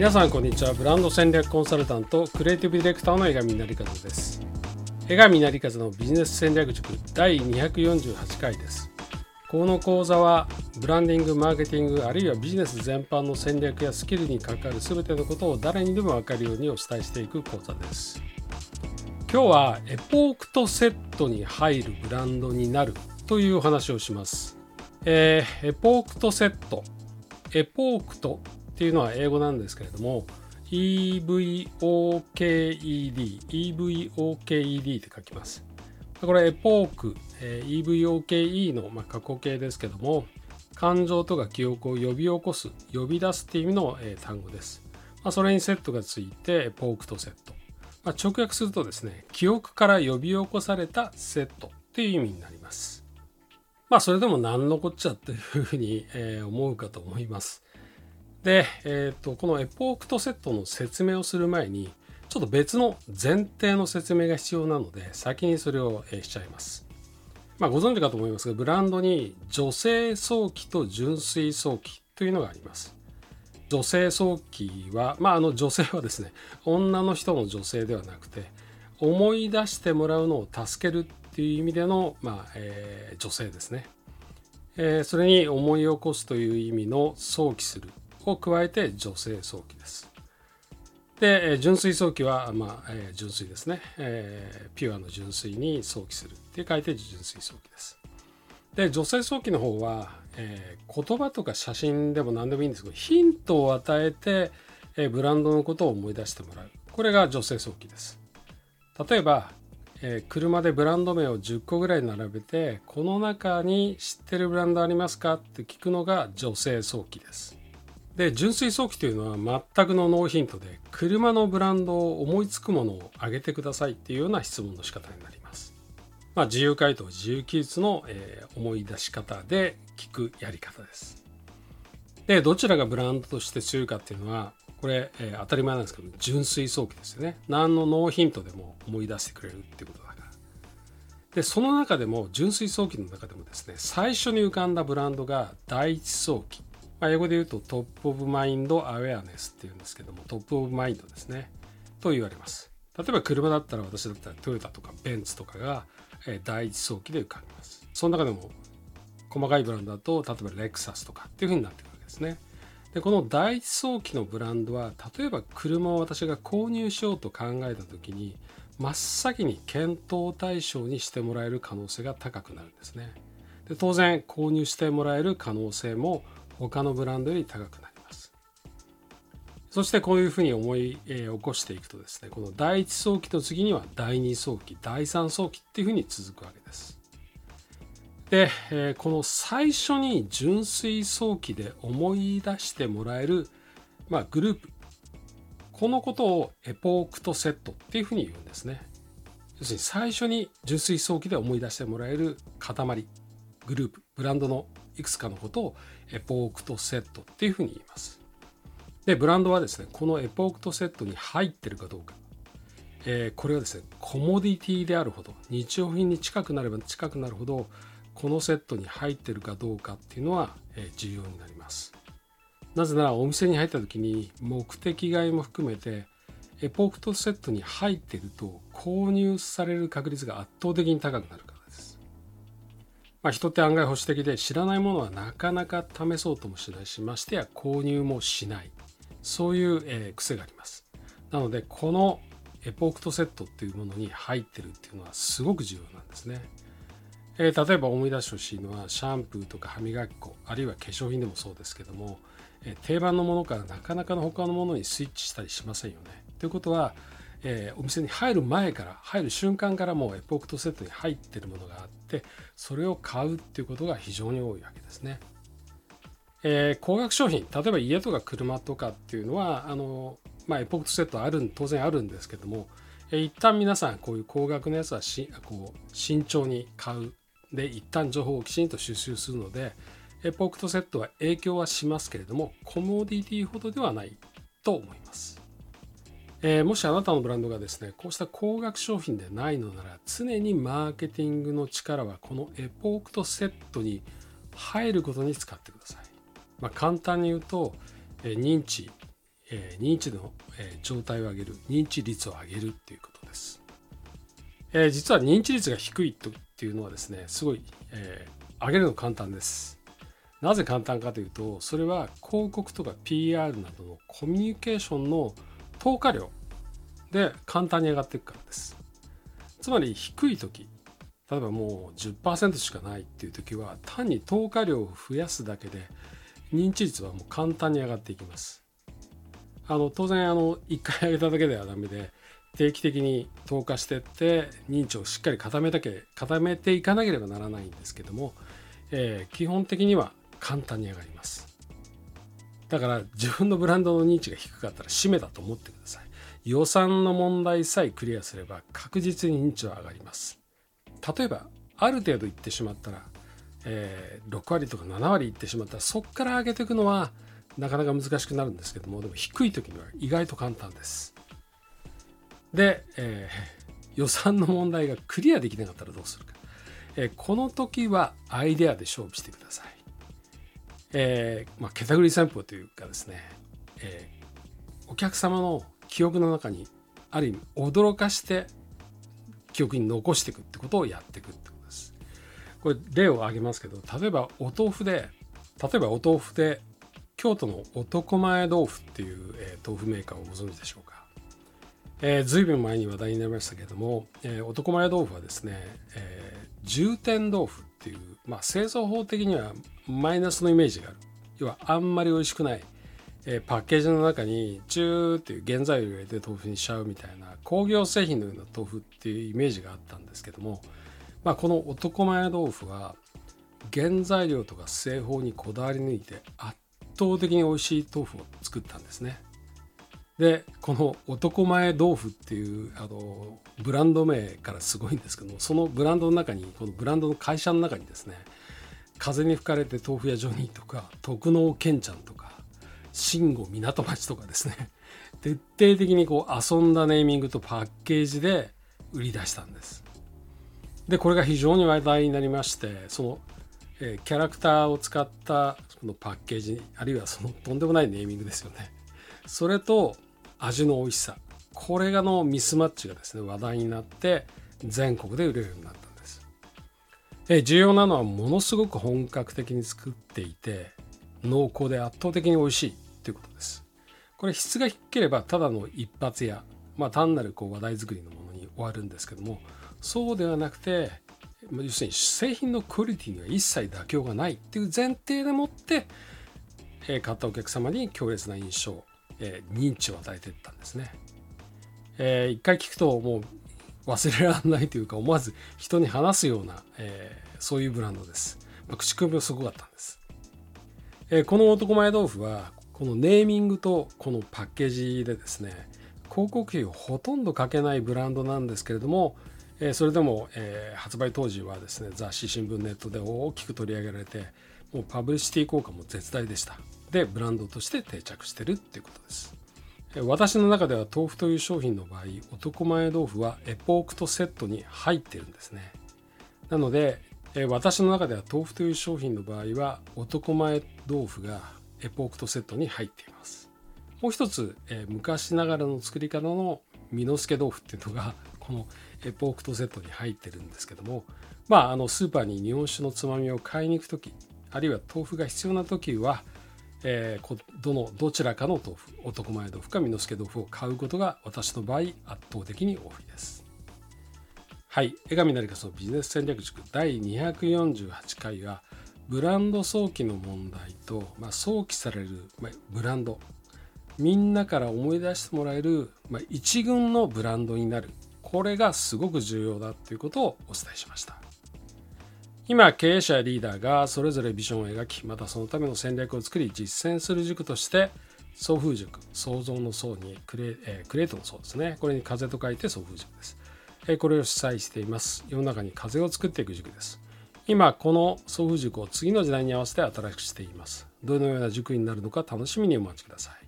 皆さんこんにちは。ブランド戦略コンサルタントクリエイティブディレクターの江上成和です。江上成和のビジネス戦略塾第248回です。この講座はブランディングマーケティングあるいはビジネス全般の戦略やスキルに関わる全てのことを誰にでも分かるようにお伝えしていく講座です。今日はエポークとセットに入るブランドになるというお話をします、えー、エポークとセット。エポークとっていうのは英語なんですけれども EVOKED EVOKED って書きます。これエポーク EVOKE の過去形ですけども感情とか記憶を呼び起こす呼び出すっていう意味の単語です、それにセットがついてエポークとセット、直訳するとですね記憶から呼び起こされたセットっていう意味になります。まあそれでも何のこっちゃっていうふうに思うかと思います。で、えーと、このエポークとセットの説明をする前にちょっと別の前提の説明が必要なので先にそれをしちゃいます。まあ、ご存知かと思いますがブランドに女性早期と純粋早期というのがあります。女性早期は、まあ、あの女性はですね女の人の女性ではなくて思い出してもらうのを助けるっていう意味での、まあえー、女性ですね、えー、それに思い起こすという意味の想起するを加えて女性早期です。で、純粋早期は、まあ、え、純粋ですね、え、ピュアの純粋に早期するって書いて純粋早期です。で、女性早期の方は、え、言葉とか写真でも何でもいいんですけど、ヒントを与えて、え、ブランドのことを思い出してもらう。これが女性早期です。例えば、え、車でブランド名を10個ぐらい並べて、この中に知ってるブランドありますかって聞くのが女性早期です。で純粋早期というのは全くのノーヒントで車のブランドを思いつくものを挙げてくださいっていうような質問の仕方になります。まあ、自由回答自由記述の、えー、思い出し方で聞くやり方です。でどちらがブランドとして強いかっていうのはこれ、えー、当たり前なんですけど純粋想起ですよね。何のノーヒントでも思い出してくれるっていうことだから。でその中でも純粋想起の中でもですね最初に浮かんだブランドが第一想起まあ、英語で言うと top of mind awareness っていうんですけども top of mind ですね。と言われます。例えば車だったら私だったらトヨタとかベンツとかが第一想起で浮かびます。その中でも細かいブランドだと例えばレクサスとかっていうふうになってくるわけですね。でこの第一早期のブランドは例えば車を私が購入しようと考えた時に真っ先に検討対象にしてもらえる可能性が高くなるんですね。で当然購入してもらえる可能性も他のブランドより高くなります。そしてこういうふうに思い、えー、起こしていくとですねこの第1早期と次には第2早期第3早期っていうふうに続くわけです。で、えー、この最初に純粋早期で思い出してもらえる、まあ、グループこのことをエポークとセットっていうふうに言うんですね。要するに最初に純粋早期で思い出してもらえる塊グループブランドのいくつかのことをエポークとセットっていうふうに言います。で、ブランドはですね、このエポークとセットに入ってるかどうか。えー、これはですね、コモディティであるほど、日用品に近くなれば近くなるほど、このセットに入ってるかどうかっていうのは、え、重要になります。なぜならお店に入った時に目的買いも含めてエポークとセットに入っていると購入される確率が圧倒的に高くなるまあ、人って案外保守的で知らないものはなかなか試そうともしないしましてや購入もしない。そういう、えー、癖があります。なのでこのエポークトセットっていうものに入ってるっていうのはすごく重要なんですね、えー、例えば思い出してほしいのはシャンプーとか歯磨き粉あるいは化粧品でもそうですけども、えー、定番のものからなかなかの他のものにスイッチしたりしませんよね。ということはえ、お店に入る前から入る瞬間からもうエポークトセットに入ってるものがあってそれを買うっていうことが非常に多いわけですね。えー、高額商品例えば家とか車とかっていうのはあの、まあ、エポークトセットある当然あるんですけども、えー、一旦皆さんこういう高額のやつはしこう慎重に買うで一旦情報をきちんと収集するのでエポークトセットは影響はしますけれどもコモディティほどではないと思います。えー、もしあなたのブランドがですねこうした高額商品でないのなら常にマーケティングの力はこのエポークとセットに入ることに使ってください、まあ、簡単に言うと、えー、認知、えー、認知の、えー、状態を上げる認知率を上げるっていうことです、えー、実は認知率が低いとっていうのはですねすごい、えー、上げるの簡単です。なぜ簡単かというとそれは広告とか PR などのコミュニケーションの投下量。で簡単に上がっていくからです。つまり低い時例えばもう10%しかないっていう時は単に投下量を増やすだけで認知率はもう簡単に上がっていきます。あの当然あの1回上げただけではダメで定期的に投下してって認知をしっかり固めたけ固めていかなければならないんですけども、えー、基本的には簡単に上がります。だから自分のブランドの認知が低かったら締めだと思ってください。予算の問題さえクリアすれば確実に認知は上がります。例えばある程度いってしまったら、えー、6割とか7割いってしまったらそこから上げていくのはなかなか難しくなるんですけどもでも低い時には意外と簡単です。で、えー、予算の問題がクリアできなかったらどうするか、えー、この時はアイデアで勝負してください。えー、まあ、ケタグリ散歩というかですね、えー、お客様の記憶の中にある意味驚かして記憶に残していくってことをやっていくってことです。これ例を挙げますけど例えばお豆腐で例えばお豆腐で京都の男前豆腐っていう、えー、豆腐メーカーをご存知でしょうか、えー、随分前に話題になりましたけれども、えー、男前豆腐はですね、えー、重点豆腐っていう、まあ、製造法的にはマイナスのイメージがある要はあんまり美味しくない、えー、パッケージの中にチューっていう原材料を入れて豆腐にしちゃうみたいな工業製品のような豆腐っていうイメージがあったんですけども、まあ、この男前豆腐は原材料とか製法にこだわり抜いて圧倒的に美味しい豆腐を作ったんですね。でこの男前豆腐っていうあのブランド名からすごいんですけどもそのブランドの中にこのブランドの会社の中にですね風に吹かれて豆腐屋ジョニーとか徳能けんちゃんとか慎吾港町とかですね。徹底的にこう遊んだネーミングとパッケージで売り出したんです。でこれが非常に話題になりましてその、え、キャラクターを使ったそのパッケージあるいはそのとんでもないネーミングですよね。それと味の美味しさ。これがのミスマッチがですね話題になって全国で売れるようになった。んですで重要なのはものすごく本格的に作っていて濃厚で圧倒的に美味しいということですこれ質が低ければただの一発や、まあ、単なるこう話題作りのものに終わるんですけどもそうではなくて要するに製品のクオリティには一切妥協がないっていう前提でもって、えー、買ったお客様に強烈な印象えー、認知を与えていったんですね。えー、一回聞くともう忘れられないというか思わず人に話すような、えー、そういうブランドです。まあ、口コミもすごかったんです。えー、この男前豆腐はこのネーミングとこのパッケージでですね広告費をほとんどかけないブランドなんですけれども、え、それでも、えー、発売当時はですね雑誌新聞ネットで大きく取り上げられてもうパブリシティ効果も絶大でした。でブランドとして定着してるっていうことです私の中では豆腐という商品の場合男前豆腐はエポークとセットに入ってるんですね。なので私の中では豆腐という商品の場合は男前豆腐がエポークとセットに入っています。もう一つ、昔ながらの作り方の美之助豆腐っていうのが このエポークとセットに入ってるんですけどもまああのスーパーに日本酒のつまみを買いに行く時あるいは豆腐が必要な時はえー、どのどちらかの豆腐男前豆腐か美之助豆腐を買うことが私の場合圧倒的に多いです。はい。江上成勝のビジネス戦略塾第248回はブランド早期の問題と、まあ、早期される、まあ、ブランド。みんなから思い出してもらえる、まあ、一軍のブランドになる。これがすごく重要だということをお伝えしました。今経営者やリーダーがそれぞれビジョンを描きまたそのための戦略を作り実践する塾として送風塾創造の層にクレ,、えー、クレートの層ですね。これに風と書いて送風塾です、えー、これを主催しています。世の中に風を作っていく塾です。今この送風塾を次の時代に合わせて新しくしています。どのような塾になるのか楽しみにお待ちください。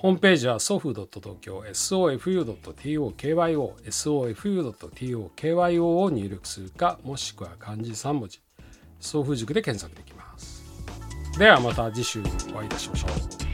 ホームページは sofu.tokyo sofu.tokyo sofu.tokyo を入力するかもしくは漢字3文字送風塾で検索できます。ではまた次週お会いいたしましょう。